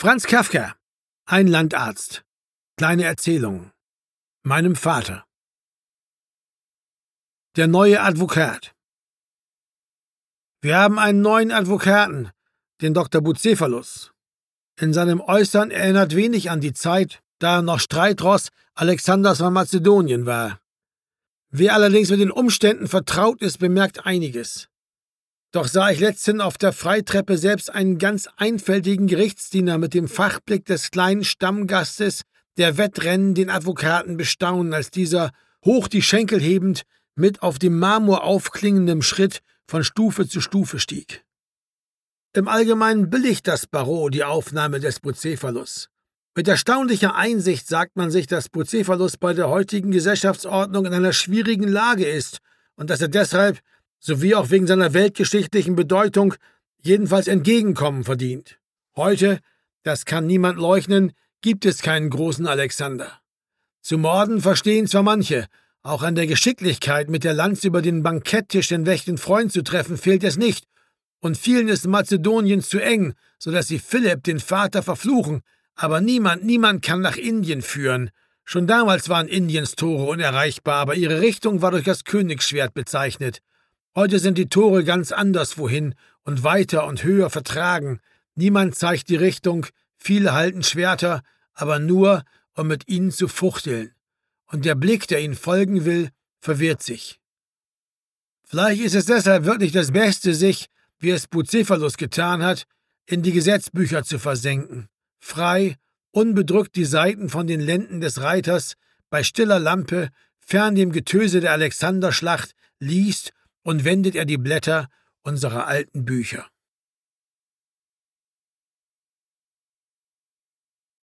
Franz Kafka, ein Landarzt. Kleine Erzählung. Meinem Vater. Der neue Advokat. Wir haben einen neuen Advokaten, den Dr. Bucephalus. In seinem Äußern erinnert wenig an die Zeit, da er noch Streitross Alexanders von Mazedonien war. Wer allerdings mit den Umständen vertraut ist, bemerkt einiges. Doch sah ich letzthin auf der Freitreppe selbst einen ganz einfältigen Gerichtsdiener mit dem Fachblick des kleinen Stammgastes, der Wettrennen den Advokaten bestaunen, als dieser, hoch die Schenkel hebend, mit auf dem Marmor aufklingendem Schritt von Stufe zu Stufe stieg. Im Allgemeinen billigt das Barreau die Aufnahme des Bucephalus. Mit erstaunlicher Einsicht sagt man sich, dass Bucephalus bei der heutigen Gesellschaftsordnung in einer schwierigen Lage ist und dass er deshalb, sowie auch wegen seiner weltgeschichtlichen Bedeutung, jedenfalls Entgegenkommen verdient. Heute, das kann niemand leugnen, gibt es keinen großen Alexander. Zu morden verstehen zwar manche, auch an der Geschicklichkeit, mit der Lanz über den Banketttisch den wächten Freund zu treffen, fehlt es nicht, und vielen ist Mazedonien zu eng, so dass sie Philipp, den Vater, verfluchen, aber niemand, niemand kann nach Indien führen. Schon damals waren Indiens Tore unerreichbar, aber ihre Richtung war durch das Königsschwert bezeichnet. Heute sind die Tore ganz anderswohin und weiter und höher vertragen. Niemand zeigt die Richtung, viele halten Schwerter, aber nur, um mit ihnen zu fuchteln. Und der Blick, der ihnen folgen will, verwirrt sich. Vielleicht ist es deshalb wirklich das Beste, sich, wie es Bucephalus getan hat, in die Gesetzbücher zu versenken frei, unbedrückt die Seiten von den Lenden des Reiters, bei stiller Lampe, fern dem Getöse der Alexanderschlacht, liest und wendet er die Blätter unserer alten Bücher.